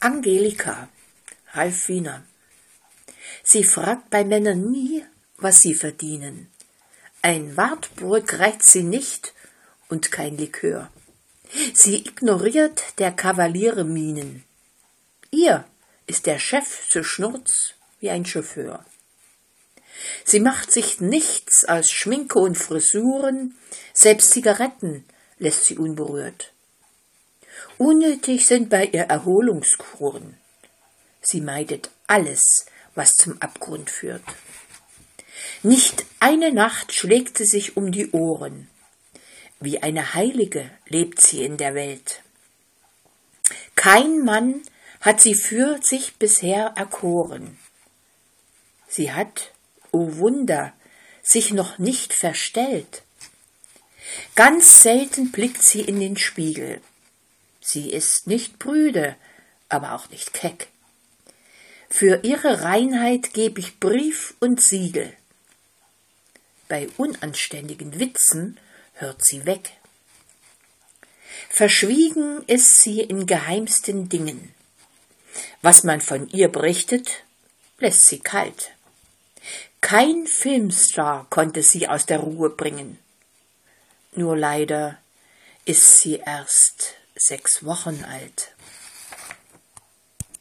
Angelika, Ralf Wiener. Sie fragt bei Männern nie, was sie verdienen. Ein Wartburg reicht sie nicht und kein Likör. Sie ignoriert der Kavaliere Mienen. Ihr ist der Chef so schnurz wie ein Chauffeur. Sie macht sich nichts als Schminke und Frisuren, selbst Zigaretten lässt sie unberührt. Unnötig sind bei ihr Erholungskuren. Sie meidet alles, was zum Abgrund führt. Nicht eine Nacht schlägt sie sich um die Ohren. Wie eine Heilige lebt sie in der Welt. Kein Mann hat sie für sich bisher erkoren. Sie hat, o oh Wunder, sich noch nicht verstellt. Ganz selten blickt sie in den Spiegel. Sie ist nicht prüde, aber auch nicht keck. Für ihre Reinheit geb ich Brief und Siegel. Bei unanständigen Witzen hört sie weg. Verschwiegen ist sie in geheimsten Dingen. Was man von ihr berichtet, lässt sie kalt. Kein Filmstar konnte sie aus der Ruhe bringen. Nur leider ist sie erst sechs Wochen alt.